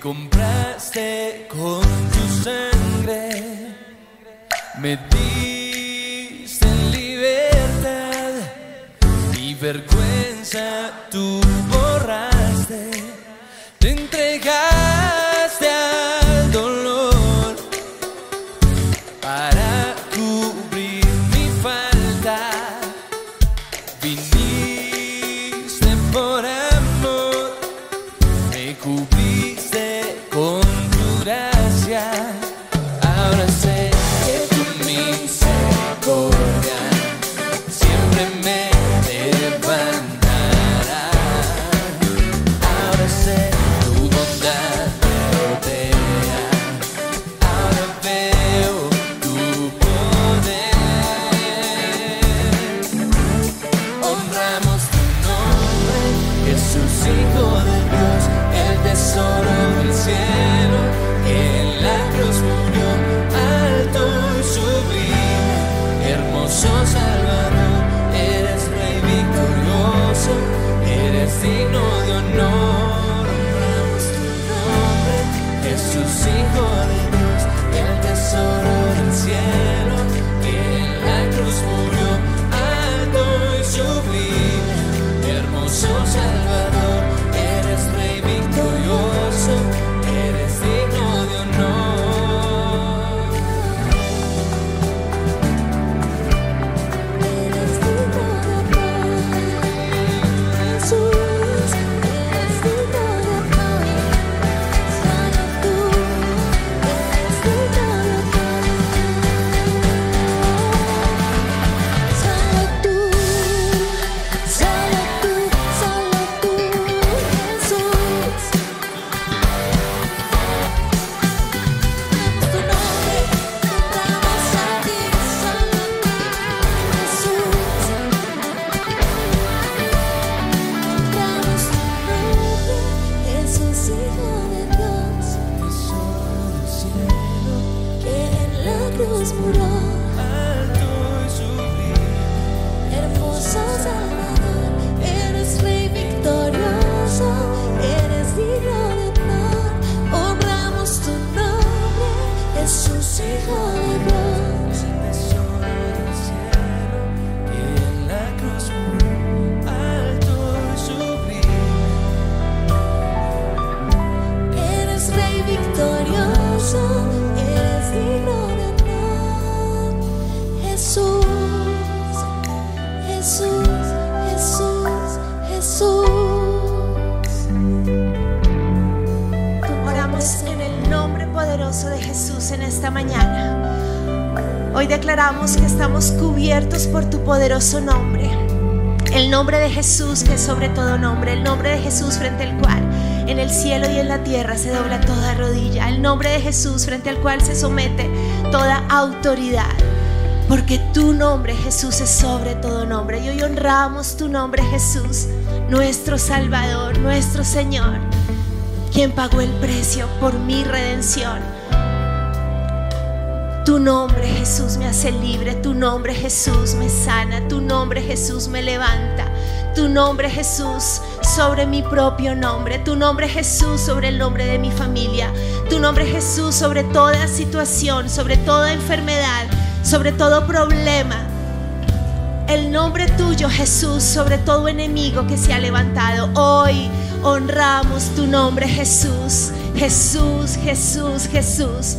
compraste con tu sangre, me diste libertad y vergüenza tu sobre todo nombre, el nombre de Jesús frente al cual en el cielo y en la tierra se dobla toda rodilla, el nombre de Jesús frente al cual se somete toda autoridad. Porque tu nombre Jesús es sobre todo nombre. Y hoy honramos tu nombre Jesús, nuestro Salvador, nuestro Señor, quien pagó el precio por mi redención. Tu nombre Jesús me hace libre, tu nombre Jesús me sana, tu nombre Jesús me levanta. Tu nombre, Jesús, sobre mi propio nombre. Tu nombre, Jesús, sobre el nombre de mi familia. Tu nombre, Jesús, sobre toda situación, sobre toda enfermedad, sobre todo problema. El nombre tuyo, Jesús, sobre todo enemigo que se ha levantado. Hoy honramos tu nombre, Jesús. Jesús, Jesús, Jesús.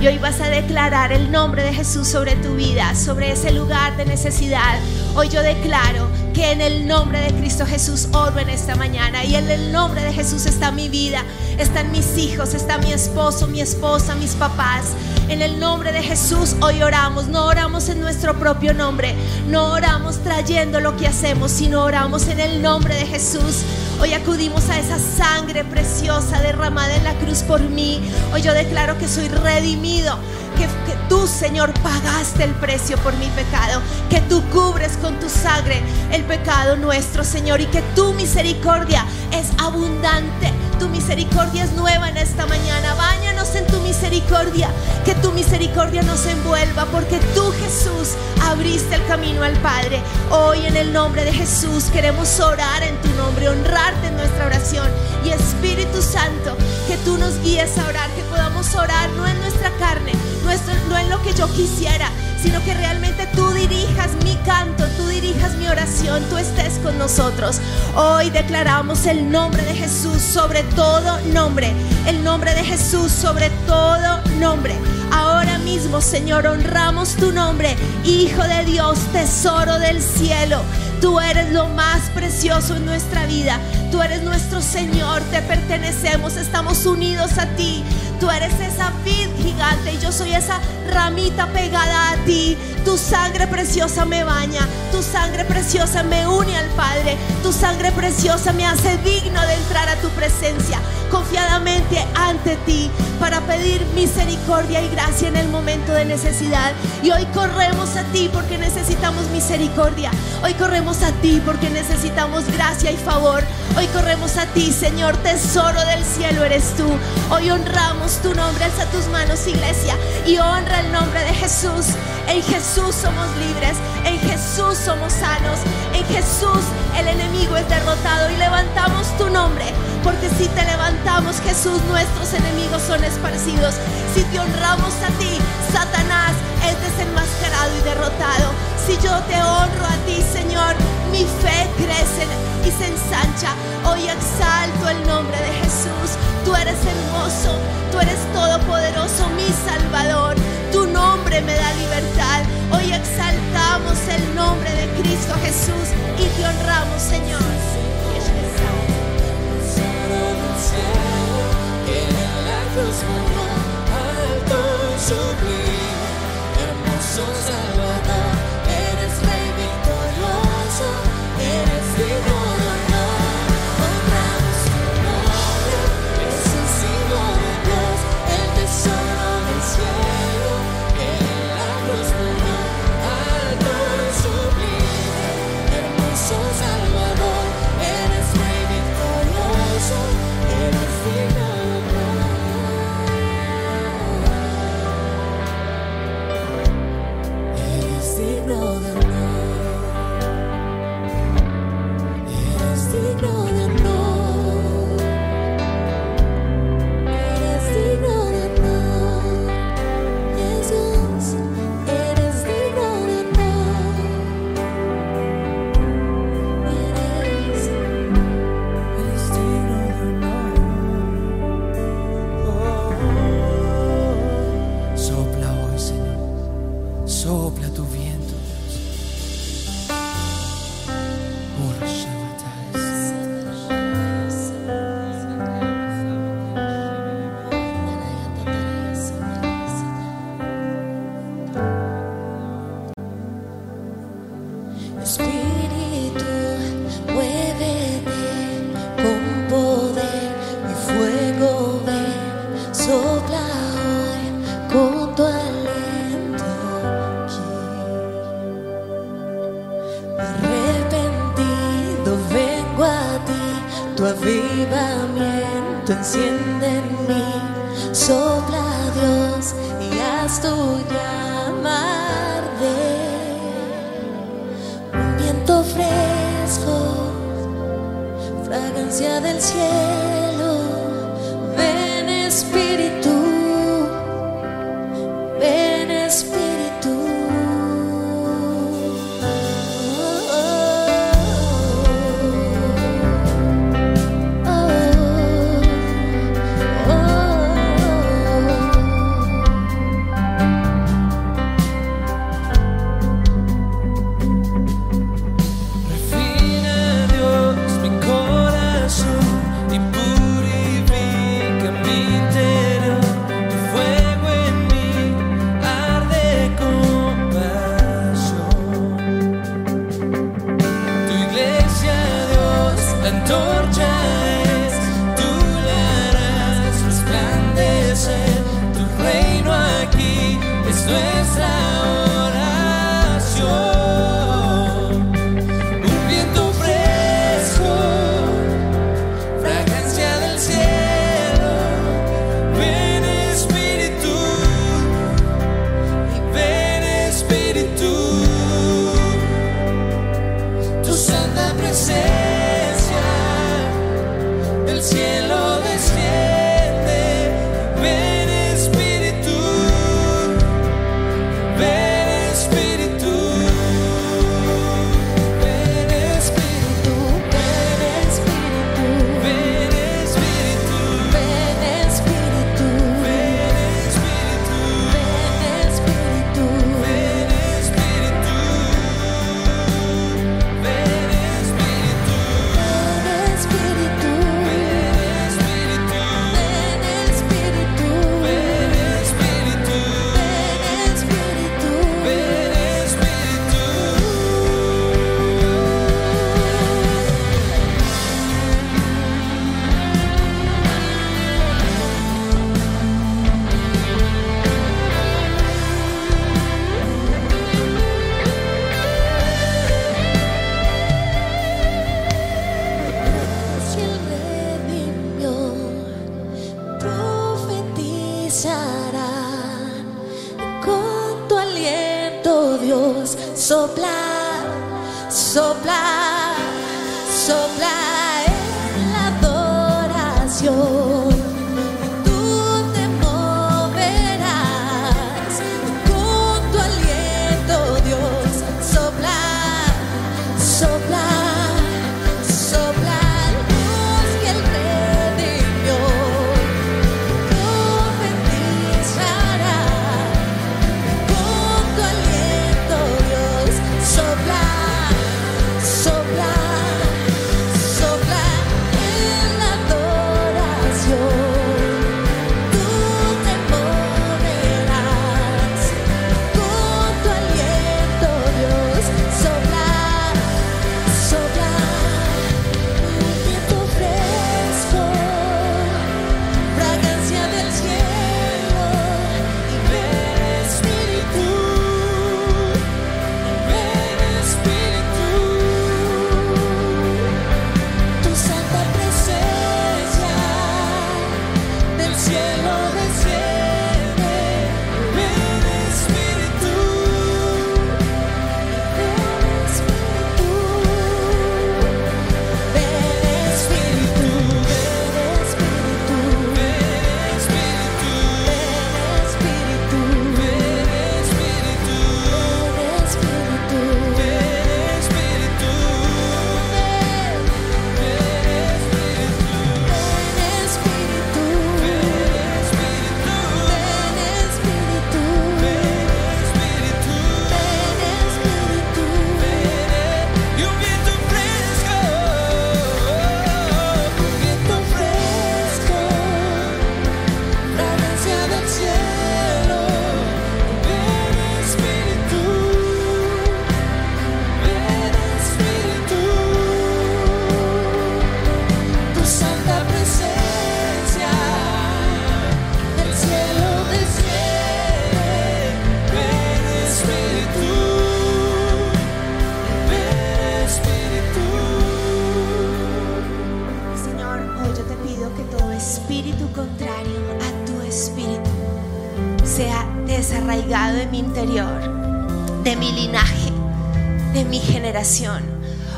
Y hoy vas a declarar el nombre de Jesús sobre tu vida, sobre ese lugar de necesidad. Hoy yo declaro que en el nombre de Cristo Jesús oro en esta mañana. Y en el nombre de Jesús está mi vida, están mis hijos, está mi esposo, mi esposa, mis papás. En el nombre de Jesús hoy oramos. No oramos en nuestro propio nombre. No oramos trayendo lo que hacemos, sino oramos en el nombre de Jesús. Hoy acudimos a esa sangre preciosa derramada en la cruz por mí. Hoy yo declaro que soy redimido. Que, que tú, Señor, pagaste el precio por mi pecado. Que tú cubres con tu sangre el pecado nuestro, Señor. Y que tu misericordia es abundante. Tu misericordia es nueva en esta mañana. Báñanos en tu misericordia. Que tu misericordia nos envuelva. Porque tú, Jesús, abriste el camino al Padre. Hoy en el nombre de Jesús queremos orar en tu nombre, honrarte en nuestra oración. Y Espíritu Santo, que tú nos guíes a orar, que podamos orar no en nuestra carne, nuestro- no en lo que yo quisiera, sino que realmente tú dirijas mi canto, tú dirijas mi oración, tú estés con nosotros. Hoy declaramos el nombre de Jesús sobre todo nombre, el nombre de Jesús sobre todo nombre. Ahora mismo, Señor, honramos tu nombre, Hijo de Dios, tesoro del cielo. Tú eres lo más precioso en nuestra vida. Tú eres nuestro Señor, te pertenecemos, estamos unidos a ti. Tú eres esa vid gigante y yo soy esa ramita pegada a ti. Tu sangre preciosa me baña, tu sangre preciosa me une al Padre, tu sangre preciosa me hace digno de entrar a tu presencia confiadamente ante ti para pedir misericordia y gracia en el momento de necesidad. Y hoy corremos a ti porque necesitamos misericordia. Hoy corremos a ti porque necesitamos gracia y favor. Hoy corremos a ti, Señor, tesoro del cielo eres tú. Hoy honramos tu nombre. Alza tus manos, iglesia, y honra el nombre de Jesús. En Jesús somos libres, en Jesús somos sanos, en Jesús el enemigo es derrotado y levantamos tu nombre. Porque si te levantamos, Jesús, nuestros enemigos son esparcidos. Si te honramos a ti, Satanás es desenmascarado y derrotado. Si yo te honro a ti, Señor, mi fe crece y se ensancha. Hoy exalto el nombre de Jesús. Tú eres hermoso, tú eres todopoderoso, mi Salvador. Tu nombre me da libertad. Hoy exaltamos el nombre de Cristo Jesús y te honramos, Señor. Salvador, eres Rey victorioso, eres digno 就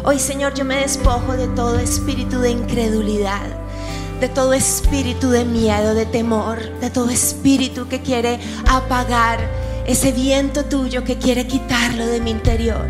Hoy, Señor, yo me despojo de todo espíritu de incredulidad, de todo espíritu de miedo, de temor, de todo espíritu que quiere apagar ese viento tuyo que quiere quitarlo de mi interior.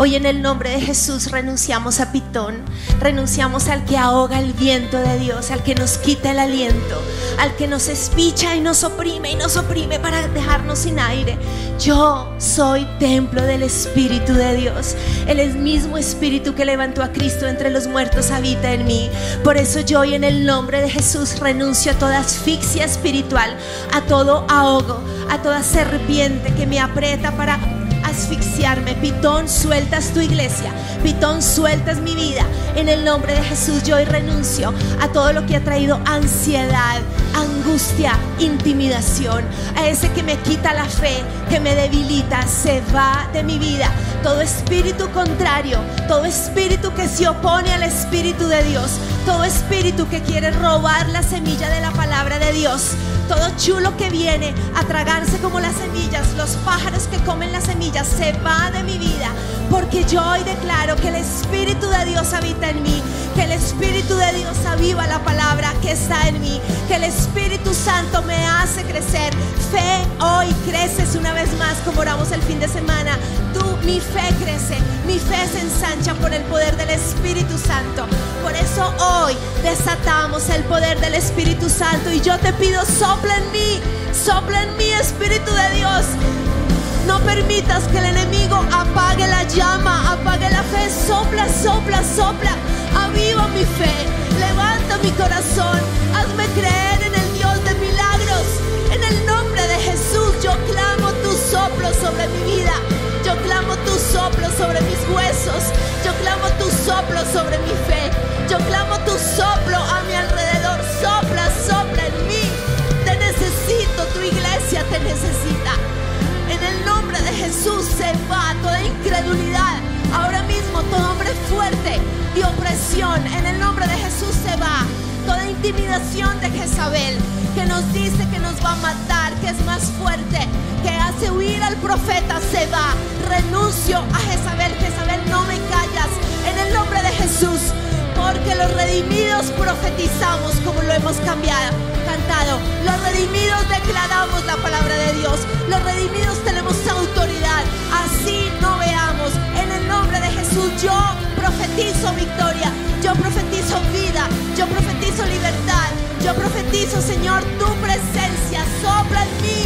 Hoy en el nombre de Jesús renunciamos a Pitón, renunciamos al que ahoga el viento de Dios, al que nos quita el aliento, al que nos espicha y nos oprime y nos oprime para dejarnos sin aire. Yo soy templo del Espíritu de Dios. El mismo Espíritu que levantó a Cristo entre los muertos habita en mí. Por eso yo hoy en el nombre de Jesús renuncio a toda asfixia espiritual, a todo ahogo, a toda serpiente que me aprieta para asfixiarme. Pitón, sueltas tu iglesia. Pitón, sueltas mi vida. En el nombre de Jesús yo hoy renuncio a todo lo que ha traído ansiedad, angustia, intimidación. A ese que me quita la fe, que me debilita, se va de mi vida. Todo espíritu contrario, todo espíritu que se opone al Espíritu de Dios, todo espíritu que quiere robar la semilla de la palabra de Dios, todo chulo que viene a tragarse como las semillas, los pájaros que comen las semillas, se va de mi vida. Porque yo hoy declaro que el Espíritu de Dios habita en mí, que el Espíritu de Dios aviva la palabra que está en mí, que el Espíritu Santo me hace crecer. Fe hoy creces una vez más como oramos el fin de semana. Tú, mi fe crece, mi fe se ensancha por el poder del Espíritu Santo. Por eso hoy desatamos el poder del Espíritu Santo y yo te pido, sopla en mí, sopla en mí, Espíritu de Dios. No permitas que el enemigo apague la llama, apague la fe. Sopla, sopla, sopla. Aviva mi fe. Mi corazón. Hazme creer en el Dios de milagros. En el nombre de Jesús yo clamo tu soplo sobre mi vida. Yo clamo tu soplo sobre mis huesos. Yo clamo tu soplo sobre mi fe. Yo clamo tu soplo a mi alrededor. Sopla, sopla en mí. Te necesito, tu iglesia te necesita. En el nombre de Jesús se va toda incredulidad. Ahora mismo todo hombre fuerte de opresión. En el nombre de Jesús se va. Toda intimidación de Jezabel que nos dice que nos va a matar, que es más fuerte, que hace huir al profeta, se va. Renuncio a Jezabel. Jezabel, no me callas. En el nombre de Jesús. Porque los redimidos profetizamos como lo hemos cambiado, cantado. Los redimidos declaramos la palabra de Dios. Los redimidos tenemos autoridad. Así no nombre de Jesús yo profetizo victoria. Yo profetizo vida. Yo profetizo libertad. Yo profetizo, Señor, tu presencia. Sopla en mí.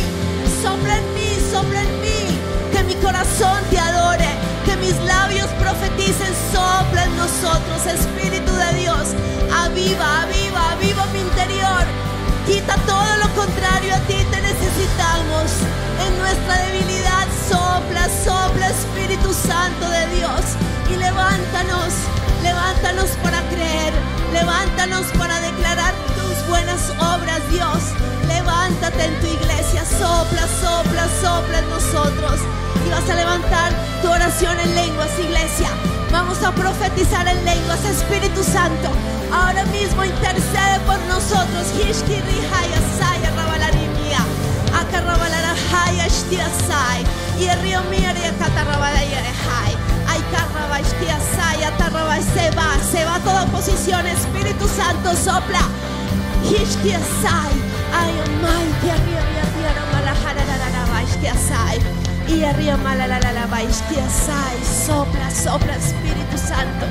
Sopla en mí. Sopla en mí. Que mi corazón te adore. Que mis labios profeticen. Sopla en nosotros, Espíritu de Dios. Aviva, aviva, aviva mi interior. Quita todo lo contrario a ti, te necesitamos. En nuestra debilidad, sopla, levántanos para declarar tus buenas obras, Dios. Levántate en tu iglesia, sopla, sopla, sopla en nosotros. Y vas a levantar tu oración en lenguas, iglesia. Vamos a profetizar en lenguas, Espíritu Santo. Ahora mismo intercede por nosotros. Y el río karraba shtia sai. Atarraba se va. Se va toda oposición. Espíritu Santo sopla. Sopla, sopla Espíritu Santo.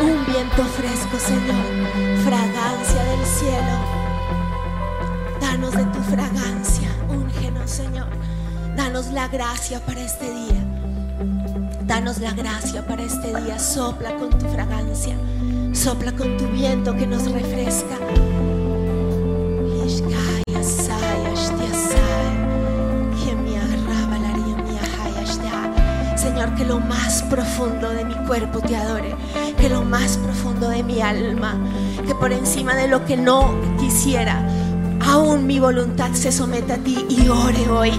Un viento fresco, Señor, fragancia del cielo. Danos de tu fragancia, Señor. Danos la gracia para este día. Danos la gracia para este día. Sopla con tu fragancia. Sopla con tu viento que nos refresca. Señor, que lo más profundo de mi cuerpo te adore, que lo más profundo de mi alma, que por encima de lo que no quisiera, aún mi voluntad se somete a ti y ore hoy.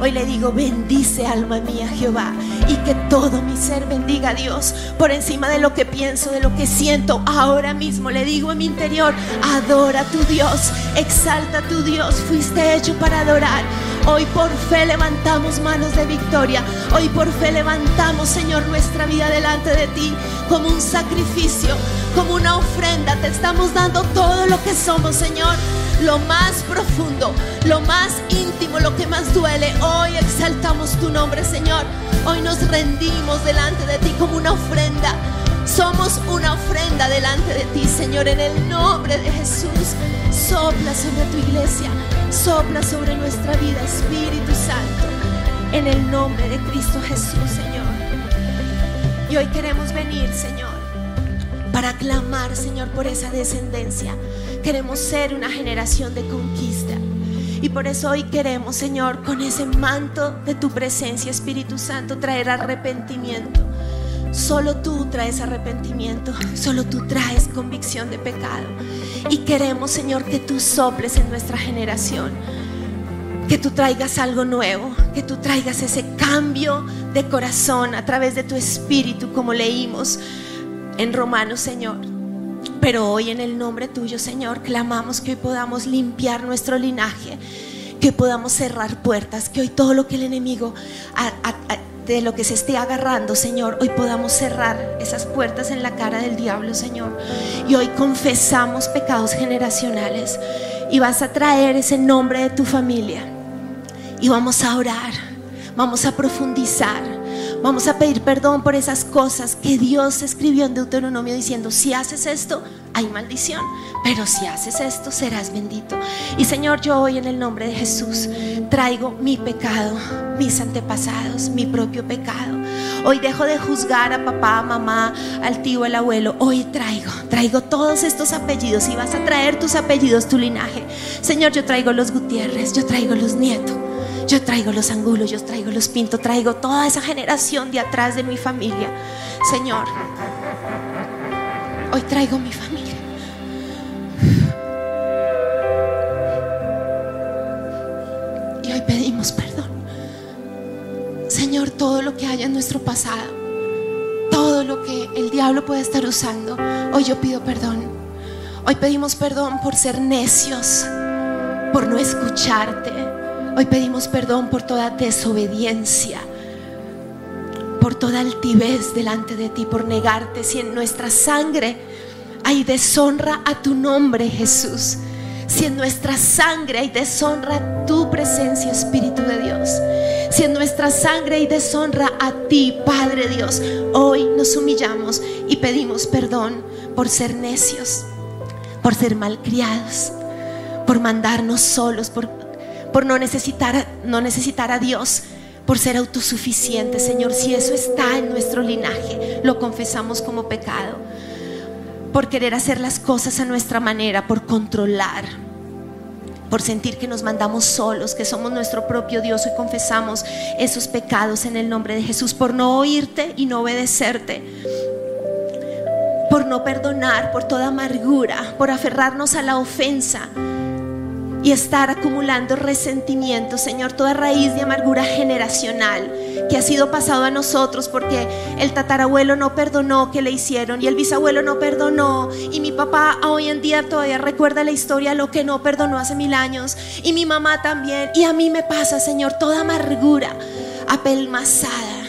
Hoy le digo, bendice alma mía Jehová y que todo mi ser bendiga a Dios por encima de lo que pienso, de lo que siento. Ahora mismo le digo en mi interior, adora a tu Dios, exalta a tu Dios, fuiste hecho para adorar. Hoy por fe levantamos manos de victoria. Hoy por fe levantamos, Señor, nuestra vida delante de ti como un sacrificio, como una ofrenda. Te estamos dando todo lo que somos, Señor. Lo más profundo, lo más íntimo, lo que más duele. Hoy exaltamos tu nombre, Señor. Hoy nos rendimos delante de ti como una ofrenda. Somos una ofrenda delante de ti, Señor, en el nombre de Jesús. Sopla sobre tu iglesia, sopla sobre nuestra vida, Espíritu Santo, en el nombre de Cristo Jesús, Señor. Y hoy queremos venir, Señor, para clamar, Señor, por esa descendencia. Queremos ser una generación de conquista. Y por eso hoy queremos, Señor, con ese manto de tu presencia, Espíritu Santo, traer arrepentimiento. Solo tú traes arrepentimiento, solo tú traes convicción de pecado. Y queremos, Señor, que tú soples en nuestra generación, que tú traigas algo nuevo, que tú traigas ese cambio de corazón a través de tu espíritu, como leímos en Romanos, Señor. Pero hoy en el nombre tuyo, Señor, clamamos que hoy podamos limpiar nuestro linaje, que podamos cerrar puertas, que hoy todo lo que el enemigo de lo que se esté agarrando, Señor, hoy podamos cerrar esas puertas en la cara del diablo, Señor. Y hoy confesamos pecados generacionales y vas a traer ese nombre de tu familia y vamos a orar, vamos a profundizar, vamos a pedir perdón por esas cosas que Dios escribió en Deuteronomio diciendo, si haces esto, hay maldición, pero si haces esto, serás bendito. Y Señor, yo hoy en el nombre de Jesús traigo mi pecado, mis antepasados, mi propio pecado. Hoy dejo de juzgar a papá, a mamá, al tío, al abuelo. Hoy traigo, traigo todos estos apellidos y vas a traer tus apellidos, tu linaje. Señor, yo traigo los Gutiérrez, yo traigo los Nieto. Yo traigo los angulos, yo traigo los pinto, traigo toda esa generación de atrás de mi familia. Señor, hoy traigo mi familia. Y hoy pedimos perdón. Señor, todo lo que haya en nuestro pasado, todo lo que el diablo puede estar usando, hoy yo pido perdón. Hoy pedimos perdón por ser necios, por no escucharte. Hoy pedimos perdón por toda desobediencia, por toda altivez delante de ti, por negarte si en nuestra sangre hay deshonra a tu nombre, Jesús. Si en nuestra sangre hay deshonra a tu presencia, Espíritu de Dios. Si en nuestra sangre hay deshonra a ti, Padre Dios. Hoy nos humillamos y pedimos perdón por ser necios, por ser malcriados, por mandarnos solos, por, por no, necesitar, no necesitar a Dios, por ser autosuficientes, Señor. Si eso está en nuestro linaje, lo confesamos como pecado. Por querer hacer las cosas a nuestra manera, por controlar, por sentir que nos mandamos solos, que somos nuestro propio Dios y confesamos esos pecados en el nombre de Jesús, por no oírte y no obedecerte por no perdonar, por toda amargura, por aferrarnos a la ofensa y estar acumulando resentimiento, Señor, toda raíz de amargura generacional que ha sido pasado a nosotros porque el tatarabuelo no perdonó que le hicieron y el bisabuelo no perdonó. Y mi papá hoy en día todavía recuerda la historia lo que no perdonó hace mil años. Y mi mamá también. Y a mí me pasa, Señor, toda amargura apelmazada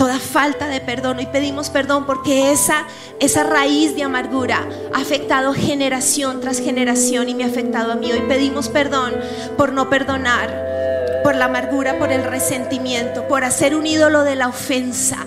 toda falta de perdón y pedimos perdón porque esa, esa raíz de amargura ha afectado generación tras generación y me ha afectado a mí. Hoy pedimos perdón por no perdonar, por la amargura, por el resentimiento, por hacer un ídolo de la ofensa,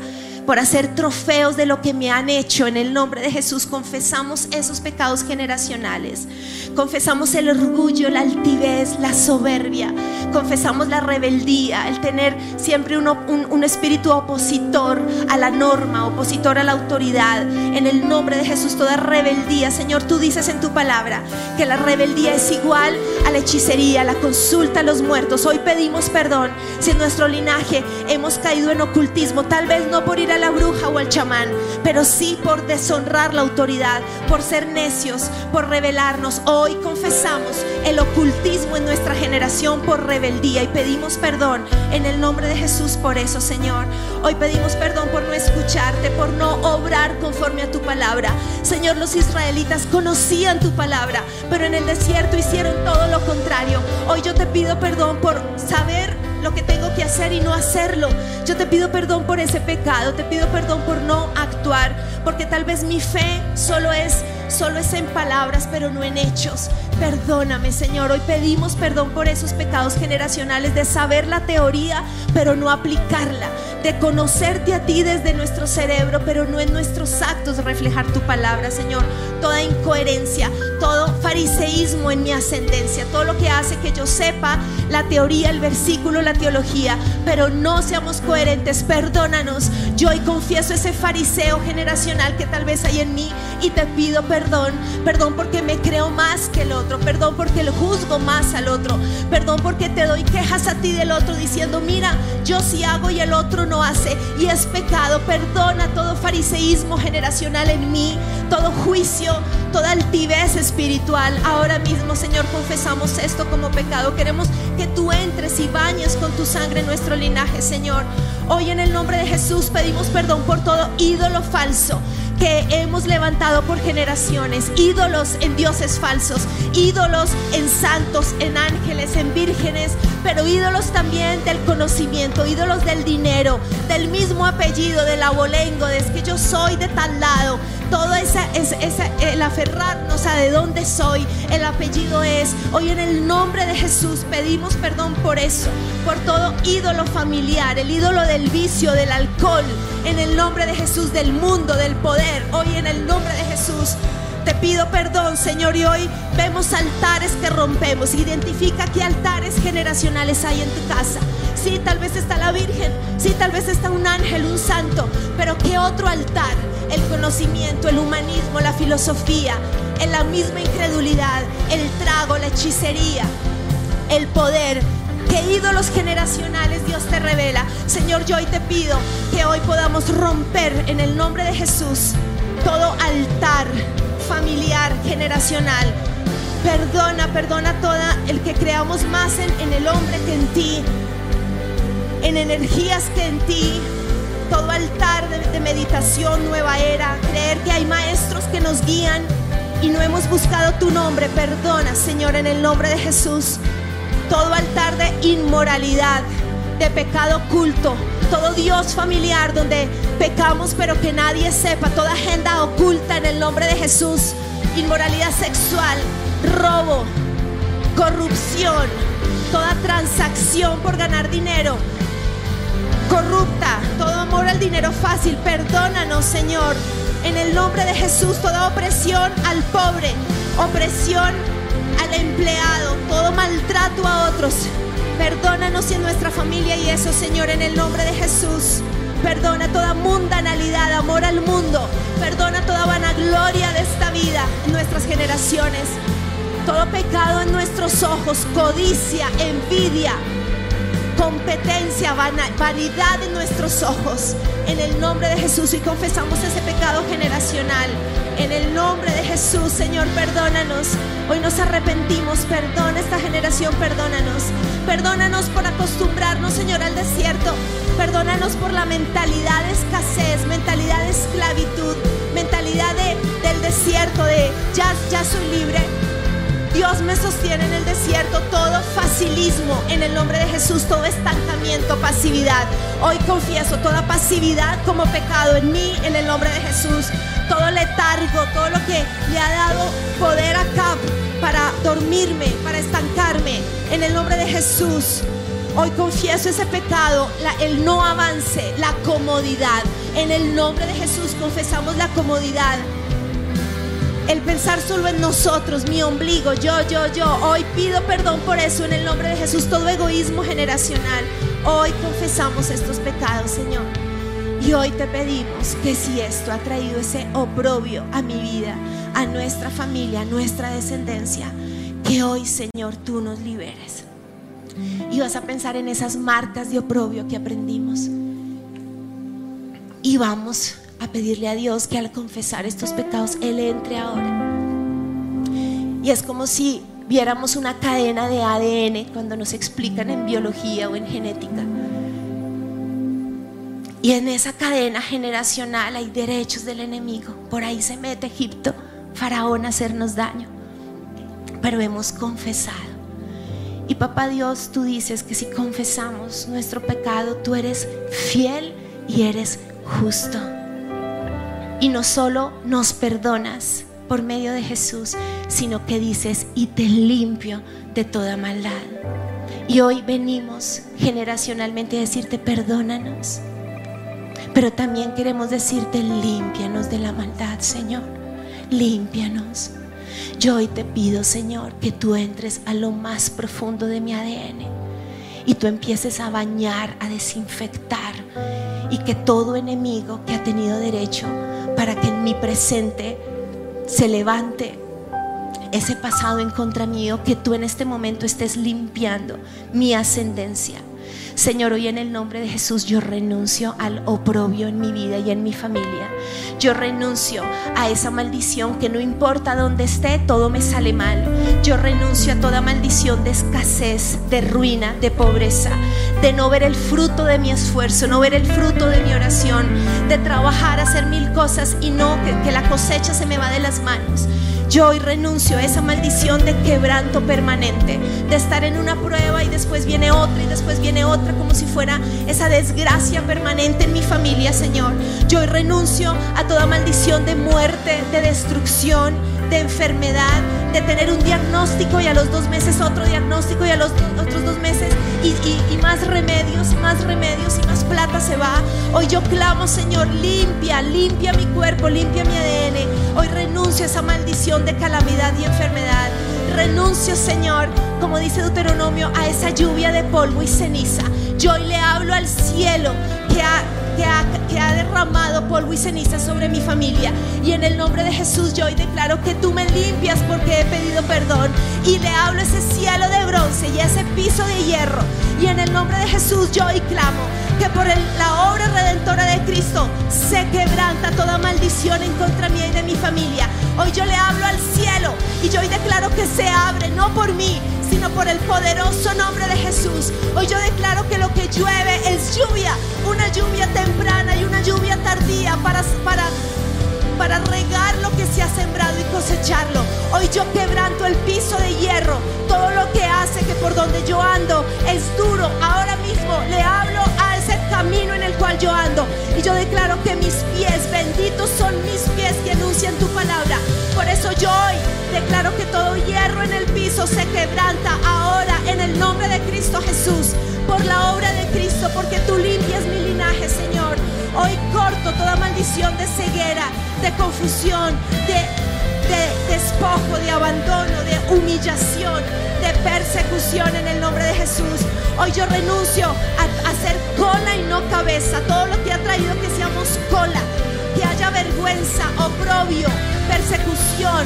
por hacer trofeos de lo que me han hecho. En el nombre de Jesús confesamos esos pecados generacionales. Confesamos el orgullo, la altivez, la soberbia. Confesamos la rebeldía, el tener siempre un, un espíritu opositor a la norma, opositor a la autoridad. En el nombre de Jesús, toda rebeldía. Señor, tú dices en tu palabra que la rebeldía es igual a la hechicería, la consulta a los muertos. Hoy pedimos perdón si en nuestro linaje hemos caído en ocultismo, tal vez no por ir a la bruja o al chamán, pero sí por deshonrar la autoridad, por ser necios, por rebelarnos. Hoy confesamos el ocultismo en nuestra generación por rebeldía y pedimos perdón en el nombre de Jesús por eso, Señor. Hoy pedimos perdón por no escucharte, por no obrar conforme a tu palabra. Señor, los israelitas conocían tu palabra, pero en el desierto hicieron todo lo contrario. Hoy yo te pido perdón por saber lo que tengo que hacer y no hacerlo. Yo te pido perdón por ese pecado, te pido perdón por no actuar, porque tal vez mi fe solo es solo es en palabras, pero no en hechos. Perdóname, Señor. Hoy pedimos perdón por esos pecados generacionales de saber la teoría, pero no aplicarla, de conocerte a ti desde nuestro cerebro, pero no en nuestros actos reflejar tu palabra, Señor. Toda incoherencia, todo fariseísmo en mi ascendencia, todo lo que hace que yo sepa la teoría, el versículo, la teología, pero no seamos coherentes. Perdónanos. Yo hoy confieso ese fariseo generacional que tal vez hay en mí y te pido perdón. Perdón porque me creo más que el otro. Perdón porque lo juzgo más al otro. Perdón porque te doy quejas a ti del otro diciendo, mira, yo sí hago y el otro no hace. Y es pecado. Perdona todo fariseísmo generacional en mí, todo juicio, toda altivez espiritual. Ahora mismo, Señor, confesamos esto como pecado. Queremos que tú entres y bañes con tu sangre nuestro linaje, Señor. Hoy en el nombre de Jesús pedimos perdón por todo ídolo falso que hemos levantado por generaciones, ídolos en dioses falsos, ídolos en santos, en ángeles, en vírgenes, pero ídolos también del conocimiento, ídolos del dinero, del mismo apellido, del abolengo, de es que yo soy de tal lado. Todo esa, el aferrarnos a de dónde soy, el apellido es. Hoy en el nombre de Jesús pedimos perdón por eso, por todo ídolo familiar, el ídolo del vicio, del alcohol, en el nombre de Jesús, del mundo, del poder. Hoy en el nombre de Jesús. Te pido perdón, Señor, y hoy vemos altares que rompemos. Identifica qué altares generacionales hay en tu casa. Sí, tal vez está la Virgen, sí, tal vez está un ángel, un santo, pero ¿qué otro altar? El conocimiento, el humanismo, la filosofía, en la misma incredulidad, el trago, la hechicería, el poder. ¿Qué ídolos generacionales Dios te revela? Señor, yo hoy te pido que hoy podamos romper en el nombre de Jesús todo altar familiar, generacional. Perdona, perdona toda el que creamos más en, en el hombre que en ti, en energías que en ti. Todo altar de, meditación, nueva era, creer que hay maestros que nos guían y no hemos buscado tu nombre. Perdona, Señor, en el nombre de Jesús. Todo altar de inmoralidad, de pecado oculto, todo Dios familiar donde pecamos pero que nadie sepa, toda agenda oculta en el nombre de Jesús, inmoralidad sexual, robo, corrupción, toda transacción por ganar dinero, corrupta, todo amor al dinero fácil, perdónanos Señor, en el nombre de Jesús, toda opresión al pobre, opresión al empleado, todo maltrato a otros. Perdónanos en nuestra familia y eso, Señor, en el nombre de Jesús. Perdona toda mundanalidad, amor al mundo. Perdona toda vanagloria de esta vida en nuestras generaciones. Todo pecado en nuestros ojos, codicia, envidia, competencia, vanidad en nuestros ojos. En el nombre de Jesús y confesamos ese pecado generacional. En el nombre de Jesús, Señor, perdónanos. Hoy nos arrepentimos. Perdona esta generación, perdónanos. Perdónanos por acostumbrarnos, Señor, al desierto. Perdónanos por la mentalidad de escasez, mentalidad de esclavitud, mentalidad de- del desierto, de ya, ya soy libre. Dios me sostiene en el desierto, todo facilismo en el nombre de Jesús, todo estancamiento, pasividad. Hoy confieso toda pasividad como pecado en mí, en el nombre de Jesús. Todo letargo, todo lo que le ha dado poder acá para dormirme, para estancarme, en el nombre de Jesús. Hoy confieso ese pecado, el no avance, la comodidad. En el nombre de Jesús confesamos la comodidad el pensar solo en nosotros, mi ombligo, yo, yo, yo. Hoy pido perdón por eso en el nombre de Jesús, todo egoísmo generacional. Hoy confesamos estos pecados, Señor. Y hoy te pedimos que si esto ha traído ese oprobio a mi vida, a nuestra familia, a nuestra descendencia, que hoy, Señor, tú nos liberes. Y vas a pensar en esas marcas de oprobio que aprendimos. Y vamos a pedirle a Dios que al confesar estos pecados, Él entre ahora. Y es como si viéramos una cadena de ADN cuando nos explican en biología o en genética. Y en esa cadena generacional hay derechos del enemigo. Por ahí se mete Egipto, Faraón a hacernos daño. Pero hemos confesado. Y papá Dios, tú dices que si confesamos nuestro pecado, tú eres fiel y eres justo. Y no solo nos perdonas por medio de Jesús, sino que dices, y te limpio de toda maldad. Y hoy venimos generacionalmente a decirte, perdónanos. Pero también queremos decirte, límpianos de la maldad, Señor. Límpianos. Yo hoy te pido, Señor, que tú entres a lo más profundo de mi ADN y tú empieces a bañar, a desinfectar y que todo enemigo que ha tenido derecho para que en mi presente se levante ese pasado en contra mío, que tú en este momento estés limpiando mi ascendencia. Señor, hoy en el nombre de Jesús yo renuncio al oprobio en mi vida y en mi familia. Yo renuncio a esa maldición que no importa dónde esté, todo me sale mal. Yo renuncio a toda maldición de escasez, de ruina, de pobreza, de no ver el fruto de mi esfuerzo, no ver el fruto de mi oración, de trabajar, hacer mil cosas y no que, que la cosecha se me va de las manos. Yo hoy renuncio a esa maldición de quebranto permanente, de estar en una prueba y después viene otra y después viene otra, como si fuera esa desgracia permanente en mi familia, Señor. Yo hoy renuncio a toda maldición de muerte, de destrucción, de enfermedad, de tener un diagnóstico y a los dos meses otro diagnóstico y a los otros dos meses y, más remedios, más remedios y más plata se va. Hoy yo clamo, Señor, limpia, limpia mi cuerpo, limpia mi ADN. Hoy renuncio a esa maldición de calamidad y enfermedad. Renuncio, Señor, como dice Deuteronomio, a esa lluvia de polvo y ceniza. Yo hoy le hablo al cielo que ha, que ha, derramado polvo y ceniza sobre mi familia. Y en el nombre de Jesús yo hoy declaro que tú me limpias porque he pedido perdón. Y le hablo ese cielo de bronce y ese piso de hierro. Y en el nombre de Jesús yo hoy clamo que por la obra redentora de Cristo se quebranta toda maldición en contra mía y de mi familia. Hoy yo le hablo al cielo y yo hoy declaro que se abre, no por mí, sino por el poderoso nombre de Jesús. Hoy yo declaro que lo que llueve es lluvia, una lluvia temprana y una lluvia tardía para, para, para regar lo que se ha sembrado y cosecharlo. Hoy yo quebranto el piso de hierro, todo lo que hace que por donde yo ando es duro. Ahora mismo le hablo a camino en el cual yo ando y yo declaro que mis pies, benditos son mis pies que anuncian tu palabra. Por eso yo hoy declaro que todo hierro en el piso se quebranta ahora en el nombre de Cristo Jesús, por la obra de Cristo, porque tú limpias mi linaje, Señor. Hoy corto toda maldición de ceguera, de confusión, de, de despojo, de abandono, de humillación, de persecución en el nombre de Jesús. Hoy yo renuncio a, ser cola y no cabeza, todo lo que ha traído que seamos cola, que haya vergüenza, oprobio, persecución.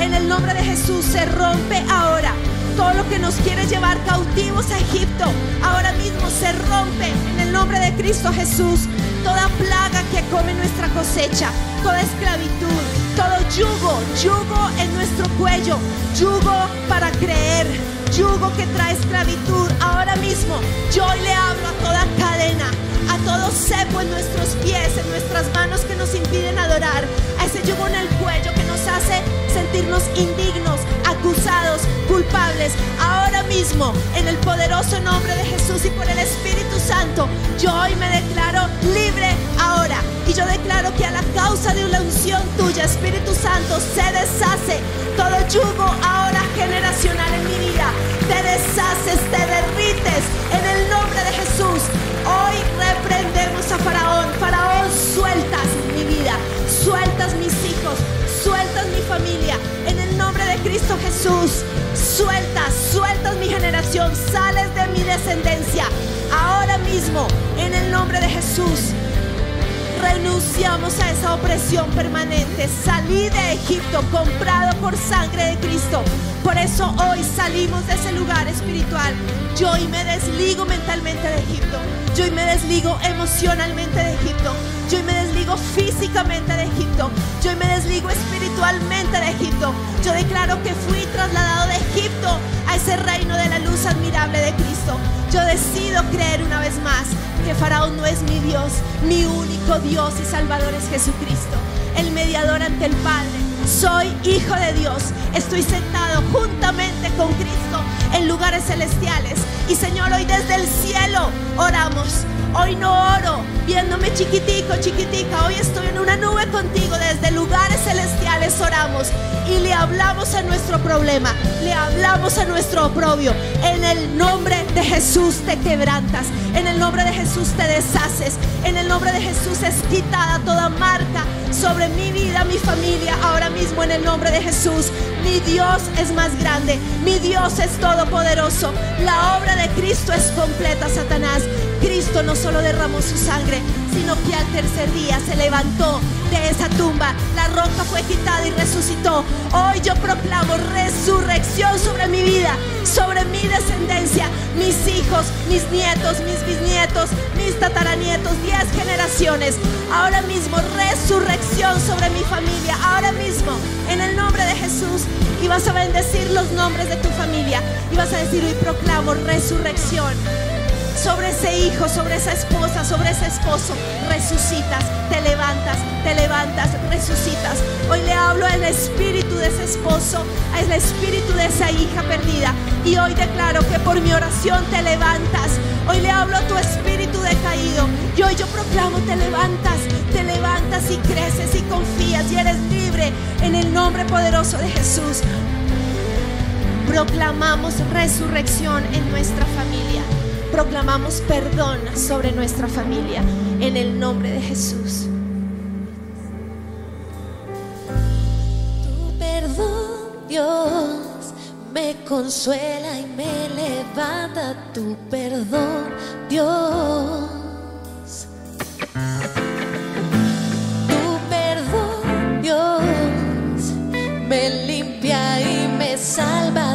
En el nombre de Jesús se rompe ahora. Todo lo que nos quiere llevar cautivos a Egipto, ahora mismo se rompe en el nombre de Cristo Jesús. Toda plaga que come nuestra cosecha, toda esclavitud, yugo, yugo en nuestro cuello, yugo para creer, yugo que trae esclavitud. Ahora mismo yo le hablo a toda cadena, a todo cepo en nuestros pies, en nuestras manos que nos impiden adorar, a ese yugo en el cuello que nos hace sentirnos indignos, acusados, culpables. Ahora mismo, en el poderoso nombre de Jesús y por el Espíritu Santo, yo hoy me declaro libre ahora. Y yo declaro que a la causa de una unción tuya, Espíritu Santo, se deshace todo yugo ahora generacional en mi vida. Te deshaces, te derrites en el nombre de Jesús. Hoy reprendemos a Faraón. Faraón, sueltas mi vida, sueltas mis hijos, sueltas mi familia. De Cristo Jesús, sueltas, sueltas mi generación, sales de mi descendencia. Ahora mismo, en el nombre de Jesús, renunciamos a esa opresión permanente. Salí de Egipto comprado por sangre de Cristo. Por eso hoy salimos de ese lugar espiritual. Yo hoy me desligo mentalmente de Egipto. Yo hoy me desligo emocionalmente de Egipto. Yo me desligo físicamente de Egipto. Yo me desligo espiritualmente de Egipto. Yo declaro que fui trasladado de Egipto a ese reino de la luz admirable de Cristo. Yo decido creer una vez más que Faraón no es mi Dios. Mi único Dios y Salvador es Jesucristo, el mediador ante el Padre. Soy hijo de Dios. Estoy sentado juntamente con Cristo en lugares celestiales. Y Señor, hoy desde el cielo oramos. Hoy no oro viéndome chiquitica. Hoy estoy en una nube contigo. Desde lugares celestiales oramos y le hablamos a nuestro problema. Le hablamos a nuestro oprobio. En el nombre de Jesús te quebrantas. En el nombre de Jesús te deshaces. En el nombre de Jesús es quitada toda marca sobre mi vida, mi familia. Ahora mismo en el nombre de Jesús. Mi Dios es más grande. Mi Dios es todopoderoso. La obra de Cristo es completa, Satanás. Cristo no solo derramó su sangre, sino que al tercer día se levantó de esa tumba. La roca fue quitada y resucitó. Hoy yo proclamo resurrección sobre mi vida, sobre mi descendencia, mis hijos, mis nietos, mis bisnietos, mis tataranietos, diez generaciones. Ahora mismo resurrección sobre mi familia. Ahora mismo, en el nombre de Jesús. Y vas a bendecir los nombres de tu familia. Y vas a decir, hoy proclamo resurrección sobre ese hijo, sobre esa esposa, sobre ese esposo. Resucitas, te levantas, te levantas, resucitas. Hoy le hablo al espíritu de ese esposo, al espíritu de esa hija perdida. Y hoy declaro que por mi oración te levantas. Hoy le hablo a tu espíritu decaído. Y hoy yo proclamo, te levantas, te levantas y creces y confías y eres libre en el nombre poderoso de Jesús. Proclamamos resurrección en nuestra familia. Proclamamos perdón sobre nuestra familia en el nombre de Jesús. Tu perdón, Dios, me consuela y me levanta. Tu perdón, Dios. Tu perdón, Dios, me limpia y me salva.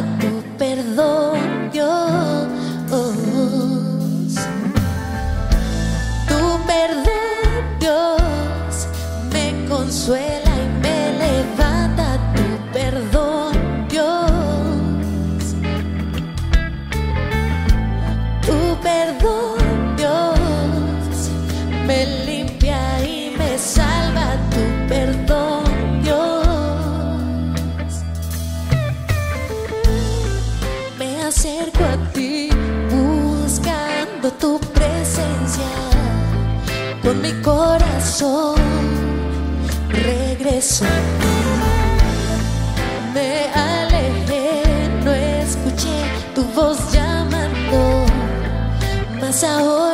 Mas ahora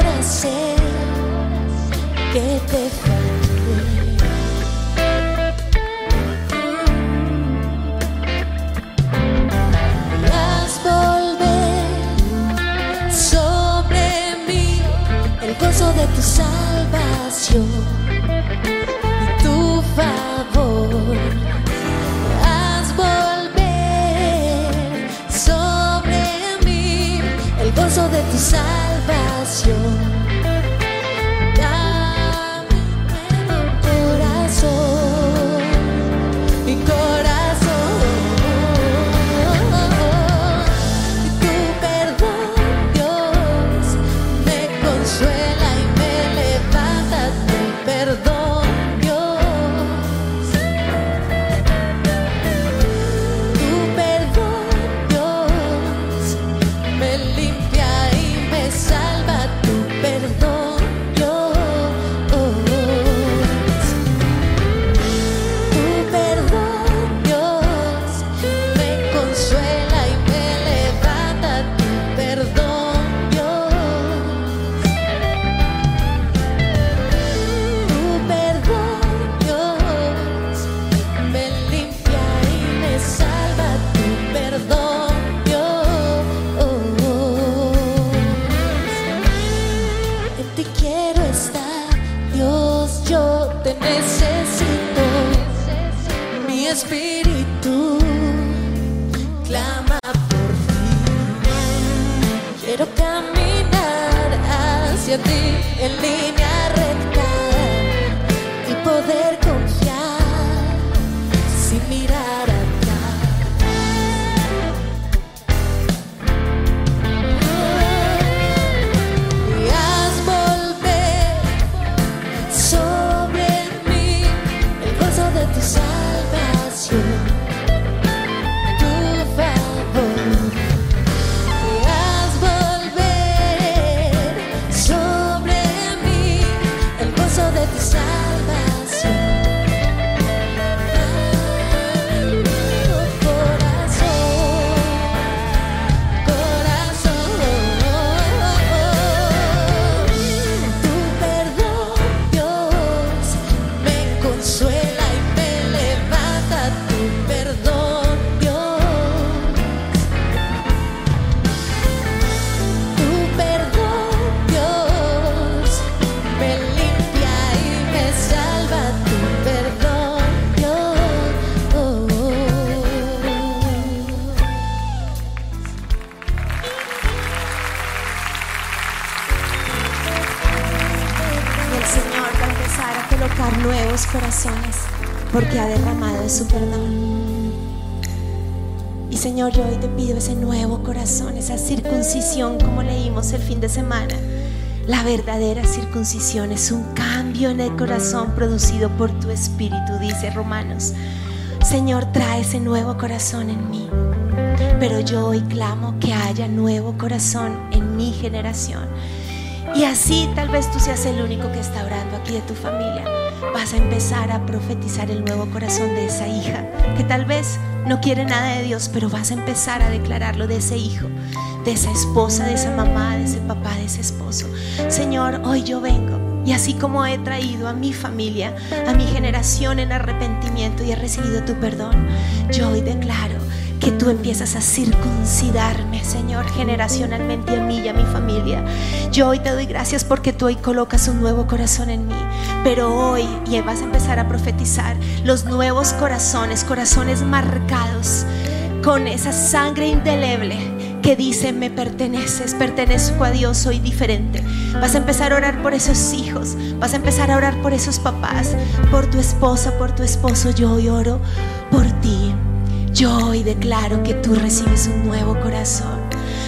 corazones porque ha derramado de su perdón. Y Señor, yo hoy te pido ese nuevo corazón, esa circuncisión como leímos el fin de semana. La verdadera circuncisión es un cambio en el corazón producido por tu espíritu, dice Romanos. Señor, trae ese nuevo corazón en mí. Pero yo hoy clamo que haya nuevo corazón en mi generación. Y así tal vez tú seas el único que está orando aquí de tu familia. Vas a empezar a profetizar el nuevo corazón de esa hija que tal vez no quiere nada de Dios, pero vas a empezar a declararlo de ese hijo, de esa esposa, de esa mamá, de ese papá, de ese esposo. Señor, hoy yo vengo y así como he traído a mi familia, a mi generación en arrepentimiento y he recibido tu perdón, yo hoy declaro que tú empiezas a circuncidarme, Señor, generacionalmente a mí y a mi familia. Yo hoy te doy gracias porque tú hoy colocas un nuevo corazón en mí. Pero hoy, vas a empezar a profetizar, los nuevos corazones, corazones marcados con esa sangre indeleble que dice me perteneces, pertenezco a Dios, soy diferente. Vas a empezar a orar por esos hijos, vas a empezar a orar por esos papás, por tu esposa, por tu esposo. Yo hoy oro por ti. Yo hoy declaro que tú recibes un nuevo corazón.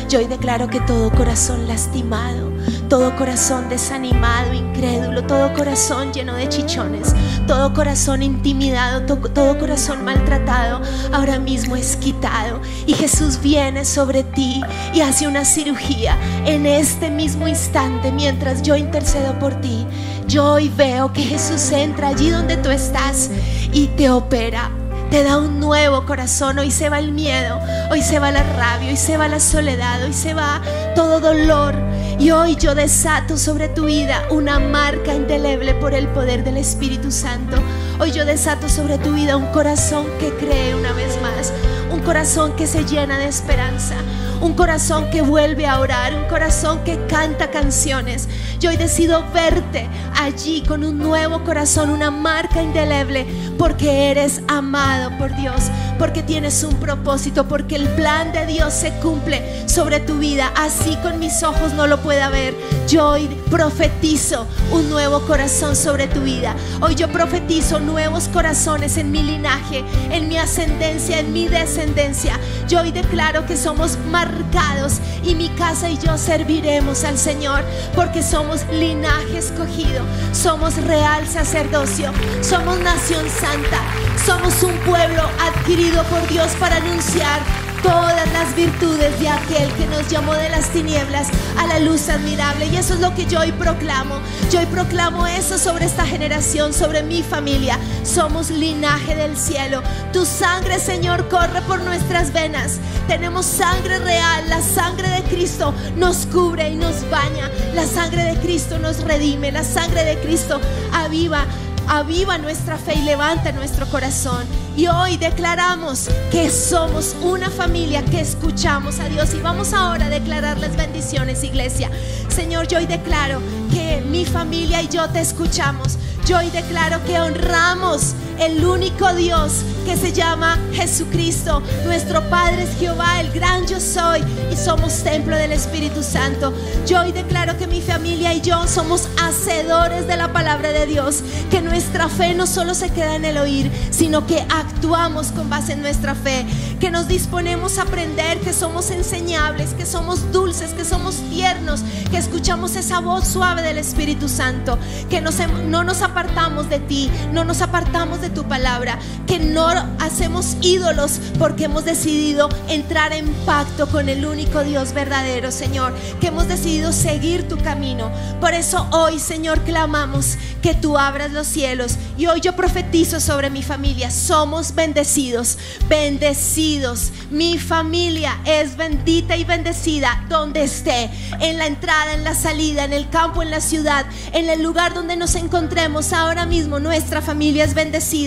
Yo hoy declaro que todo corazón lastimado, todo corazón desanimado, incrédulo, todo corazón lleno de chichones, todo corazón intimidado, to- todo corazón maltratado, ahora mismo es quitado. Y Jesús viene sobre ti y hace una cirugía en este mismo instante mientras yo intercedo por ti. Yo hoy veo que Jesús entra allí donde tú estás y te opera te da un nuevo corazón. Hoy se va el miedo, hoy se va la rabia, hoy se va la soledad, hoy se va todo dolor. Y hoy yo desato sobre tu vida una marca indeleble por el poder del Espíritu Santo. Hoy yo desato sobre tu vida un corazón que cree una vez más, un corazón que se llena de esperanza, un corazón que vuelve a orar, un corazón que canta canciones. Yo hoy decido verte allí con un nuevo corazón, una marca indeleble, porque eres amado por Dios, porque tienes un propósito, porque el plan de Dios se cumple sobre tu vida. Así con mis ojos no lo pueda ver. Yo hoy profetizo un nuevo corazón sobre tu vida. Hoy yo profetizo nuevos corazones en mi linaje, en mi ascendencia, en mi descendencia. Yo hoy declaro que somos marcados y mi casa y yo serviremos al Señor porque somos linaje escogido, somos real sacerdocio, somos nación santa, somos un pueblo adquirido por Dios para anunciar todas las virtudes de aquel que nos llamó de las tinieblas a la luz admirable. Y eso es lo que yo hoy proclamo. Yo hoy proclamo eso sobre esta generación, sobre mi familia. Somos linaje del cielo. Tu sangre, Señor, corre por nuestras venas. Tenemos sangre real. La sangre de Cristo nos cubre y nos baña. La sangre de Cristo nos redime. La sangre de Cristo aviva aviva nuestra fe y levanta nuestro corazón. Y hoy declaramos que somos una familia que escuchamos a Dios. Y vamos ahora a declarar las bendiciones, iglesia. Señor, yo hoy declaro que mi familia y yo te escuchamos. Yo hoy declaro que honramos el único Dios que se llama Jesucristo. Nuestro Padre es Jehová, el gran yo soy, y somos templo del Espíritu Santo. Yo hoy declaro que mi familia y yo somos hacedores de la palabra de Dios, que nuestra fe no solo se queda en el oír, sino que actuamos con base en nuestra fe, que nos disponemos a aprender, que somos enseñables, que somos dulces, que somos tiernos, que escuchamos esa voz suave del Espíritu Santo, que hem- no nos apartamos de ti, no nos apartamos de tu palabra, que no hacemos ídolos porque hemos decidido entrar en pacto con el único Dios verdadero, Señor, que hemos decidido seguir tu camino. Por eso hoy, Señor, clamamos que tú abras los cielos y hoy yo profetizo sobre mi familia, somos bendecidos, bendecidos. Mi familia es bendita y bendecida donde esté, en la entrada, en la salida, en el campo, en la ciudad, en el lugar donde nos encontremos ahora mismo. Nuestra familia es bendecida.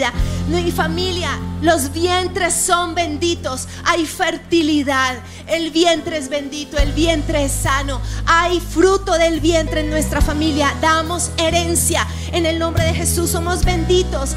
Mi familia, los vientres son benditos. Hay fertilidad. El vientre es bendito, el vientre es sano. Hay fruto del vientre en nuestra familia. Damos herencia. En el nombre de Jesús somos benditos.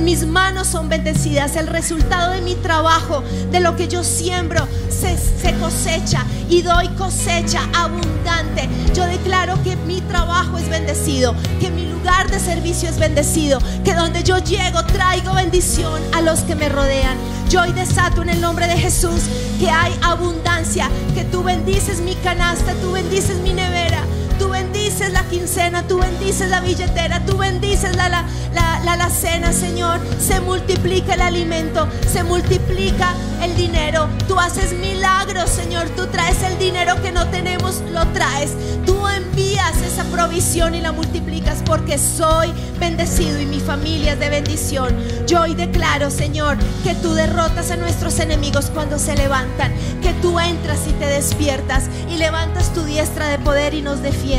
Mis manos son bendecidas. El resultado de mi trabajo, de lo que yo siembro, se, se cosecha y doy cosecha abundante. Yo declaro que mi trabajo es bendecido, que mi lugar de servicio es bendecido, que donde yo llego traigo bendición a los que me rodean. Yo hoy desato en el nombre de Jesús que hay abundancia, que tú bendices mi canasta, tú bendices mi nevera. Tú bendices la quincena, tú bendices la billetera, tú bendices la, la, la, la alacena, Señor. Se multiplica el alimento, se multiplica el dinero. Tú haces milagros, Señor. Tú traes el dinero que no tenemos, lo traes. Tú envías esa provisión y la multiplicas porque soy bendecido y mi familia es de bendición. Yo hoy declaro, Señor, que tú derrotas a nuestros enemigos cuando se levantan, que tú entras y te despiertas y levantas tu diestra de poder y nos defiendes,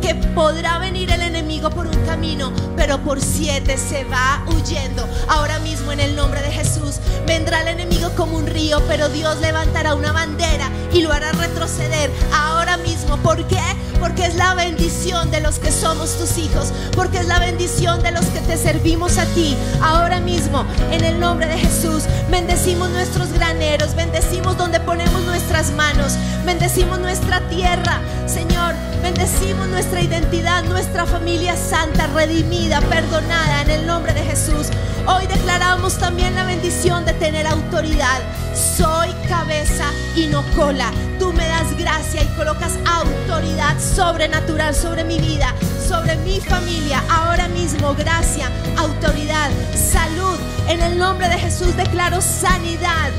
que podrá venir el enemigo por un camino, pero por siete se va huyendo. Ahora mismo en el nombre de Jesús vendrá el enemigo como un río, pero Dios levantará una bandera y lo hará retroceder ahora mismo. ¿Por qué? Porque es la bendición de los que somos tus hijos, porque es la bendición de los que te servimos a ti. Ahora mismo, en el nombre de Jesús, bendecimos nuestros graneros, bendecimos donde ponemos nuestras manos, bendecimos nuestra tierra, Señor, bendecimos nuestra identidad, nuestra familia santa, redimida, perdonada, en el nombre de Jesús. Hoy declaramos también la bendición de tener autoridad. Soy cabeza y no cola. Tú me das gracia y colocas autoridad sobrenatural sobre mi vida, sobre mi familia. Ahora mismo, gracia, autoridad, salud. En el nombre de Jesús declaro sanidad,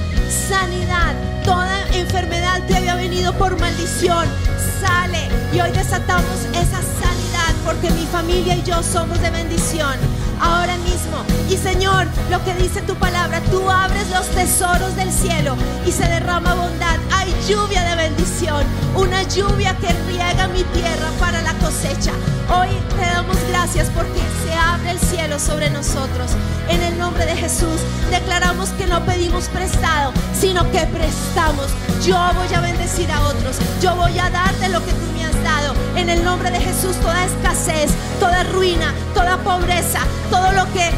sanidad. Toda enfermedad que había venido por maldición sale. Y hoy desatamos esa sanidad porque mi familia y yo somos de bendición. Ahora mismo. Y Señor, lo que dice tu palabra, tú abres los tesoros del cielo y se derrama bondad. Hay lluvia de bendición, una lluvia que riega mi tierra para la cosecha. Hoy te damos gracias porque se abre el cielo sobre nosotros. En el nombre de Jesús declaramos que no pedimos prestado, sino que prestamos. Yo voy a bendecir a otros. Yo voy a darte lo que tú me has dado. En el nombre de Jesús, toda escasez, toda ruina, toda pobreza, todo lo que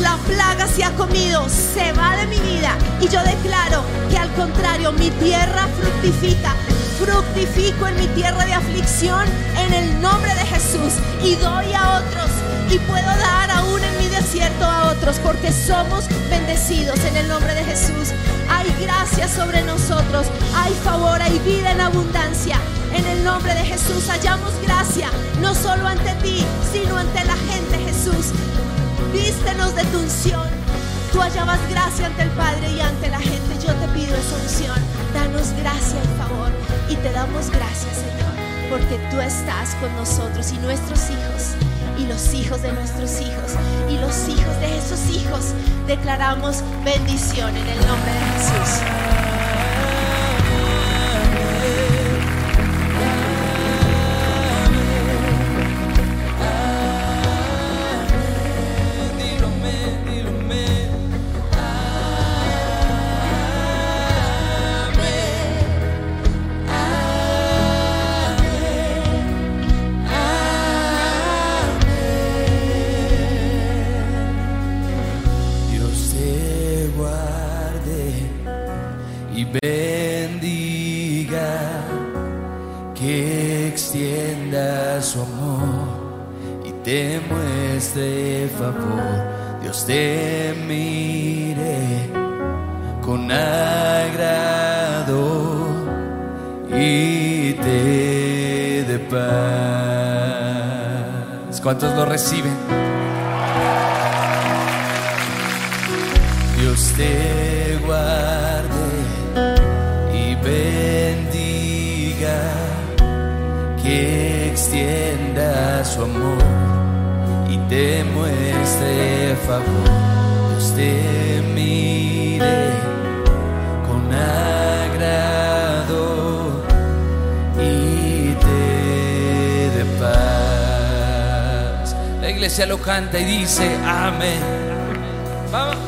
la plaga se ha comido se va de mi vida. Y yo declaro que al contrario, mi tierra fructifica. Fructifico en mi tierra de aflicción en el nombre de Jesús y doy a otros y puedo dar aún en mi desierto a otros porque somos bendecidos en el nombre de Jesús. Hay gracia sobre nosotros, hay favor, hay vida en abundancia. En el nombre de Jesús hallamos gracia, no solo ante ti, sino ante la gente, Jesús. Vístenos de tu unción. Tú hallabas gracia ante el Padre y ante la gente. Yo te pido esa unción. Danos gracia y favor. Y te damos gracias, Señor, porque tú estás con nosotros y nuestros hijos. Y los hijos de nuestros hijos. Y los hijos de esos hijos. Declaramos bendición en el nombre de Jesús. ¿Cuántos lo reciben? Dios te guarde y bendiga, que extienda su amor y te muestre favor. Dios te mire con amor iglesia lo canta y dice amén. Vamos.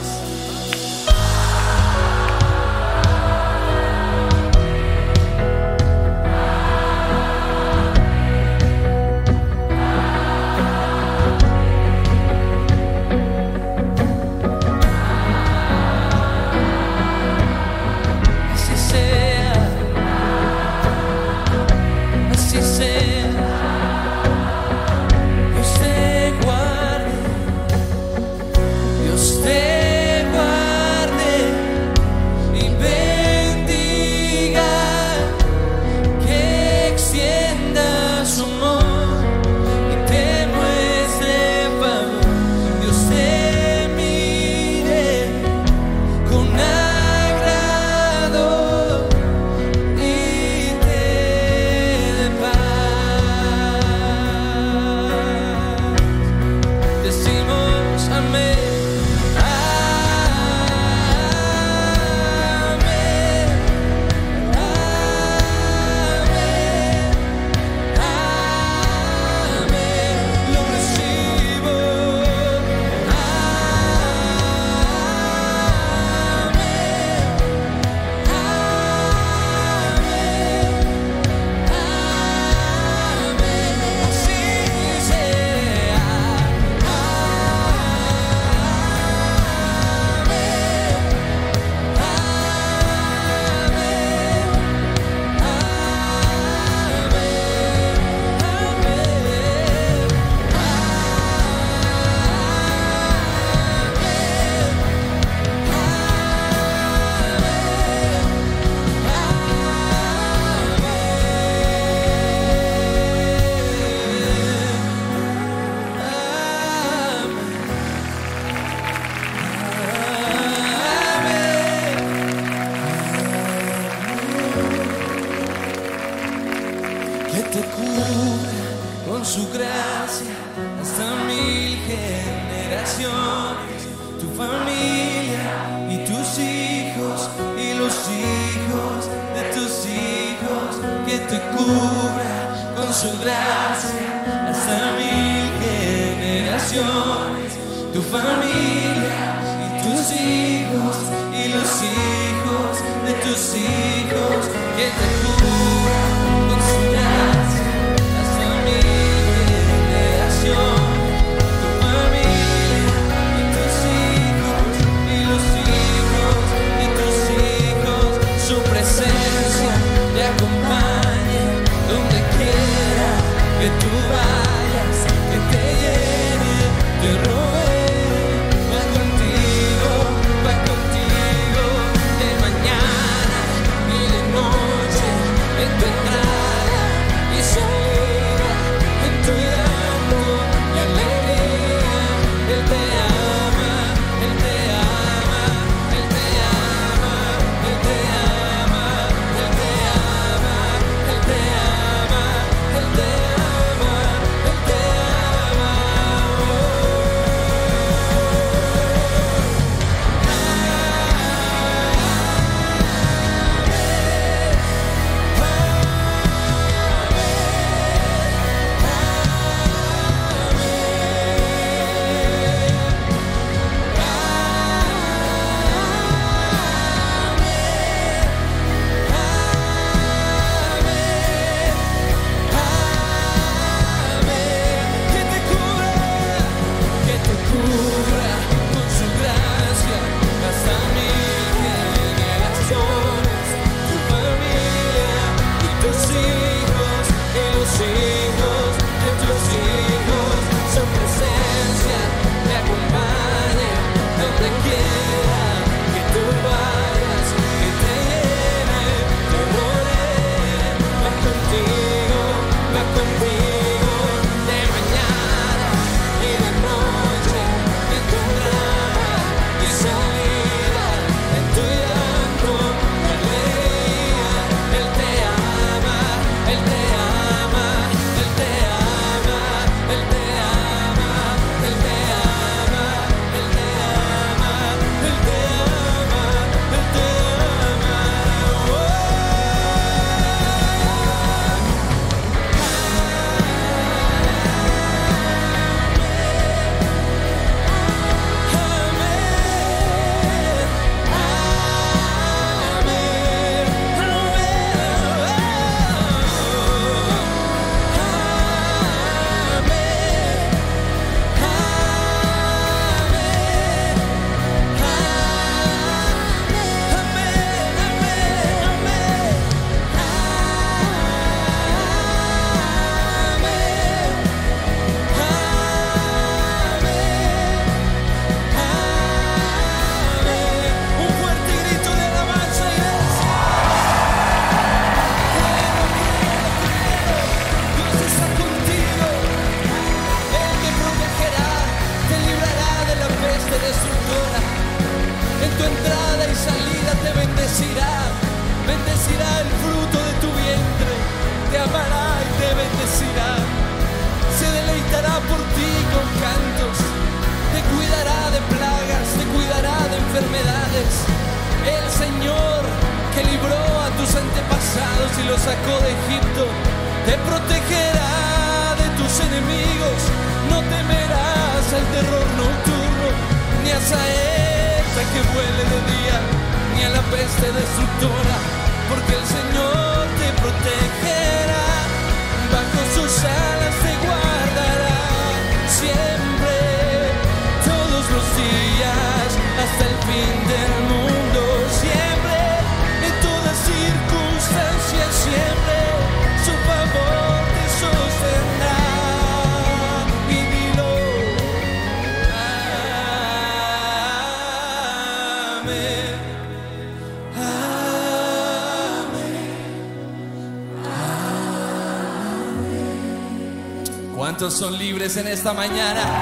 Son libres en esta mañana?